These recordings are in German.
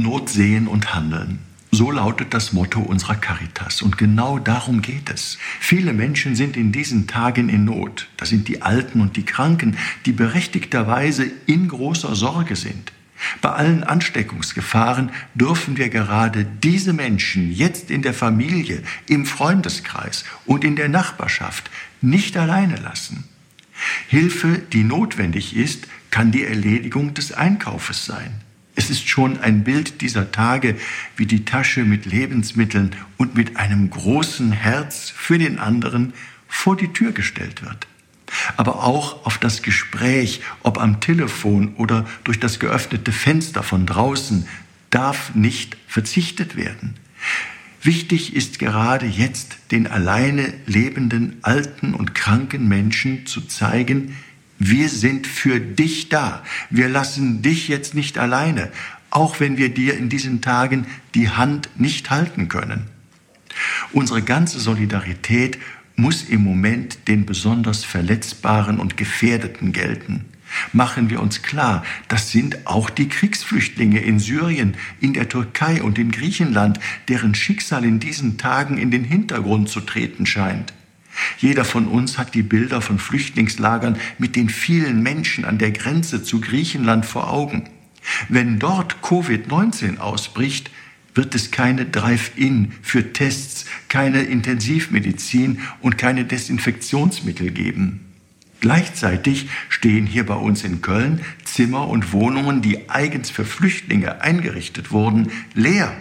Not sehen und handeln. So lautet das Motto unserer Caritas. Und genau darum geht es. Viele Menschen sind in diesen Tagen in Not. Das sind die Alten und die Kranken, die berechtigterweise in großer Sorge sind. Bei allen Ansteckungsgefahren dürfen wir gerade diese Menschen jetzt in der Familie, im Freundeskreis und in der Nachbarschaft nicht alleine lassen. Hilfe, die notwendig ist, kann die Erledigung des Einkaufes sein. Es ist schon ein Bild dieser Tage, wie die Tasche mit Lebensmitteln und mit einem großen Herz für den anderen vor die Tür gestellt wird. Aber auch auf das Gespräch, ob am Telefon oder durch das geöffnete Fenster von draußen, darf nicht verzichtet werden. Wichtig ist gerade jetzt den alleine lebenden alten und kranken Menschen zu zeigen, wir sind für dich da. Wir lassen dich jetzt nicht alleine, auch wenn wir dir in diesen Tagen die Hand nicht halten können. Unsere ganze Solidarität muss im Moment den besonders Verletzbaren und Gefährdeten gelten. Machen wir uns klar, das sind auch die Kriegsflüchtlinge in Syrien, in der Türkei und in Griechenland, deren Schicksal in diesen Tagen in den Hintergrund zu treten scheint. Jeder von uns hat die Bilder von Flüchtlingslagern mit den vielen Menschen an der Grenze zu Griechenland vor Augen. Wenn dort Covid-19 ausbricht, wird es keine Drive-In für Tests, keine Intensivmedizin und keine Desinfektionsmittel geben. Gleichzeitig stehen hier bei uns in Köln Zimmer und Wohnungen, die eigens für Flüchtlinge eingerichtet wurden, leer.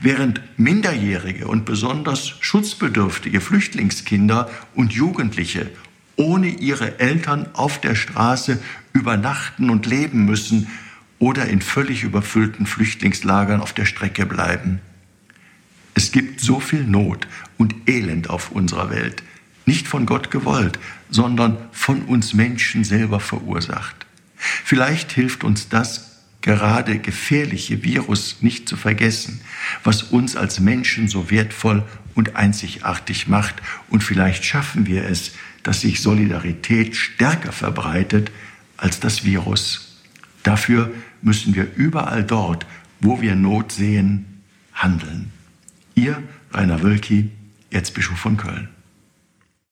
Während minderjährige und besonders schutzbedürftige Flüchtlingskinder und Jugendliche ohne ihre Eltern auf der Straße übernachten und leben müssen oder in völlig überfüllten Flüchtlingslagern auf der Strecke bleiben. Es gibt so viel Not und Elend auf unserer Welt, nicht von Gott gewollt, sondern von uns Menschen selber verursacht. Vielleicht hilft uns das gerade gefährliche Virus nicht zu vergessen, was uns als Menschen so wertvoll und einzigartig macht. Und vielleicht schaffen wir es, dass sich Solidarität stärker verbreitet als das Virus. Dafür müssen wir überall dort, wo wir Not sehen, handeln. Ihr, Rainer Wölki, Erzbischof von Köln.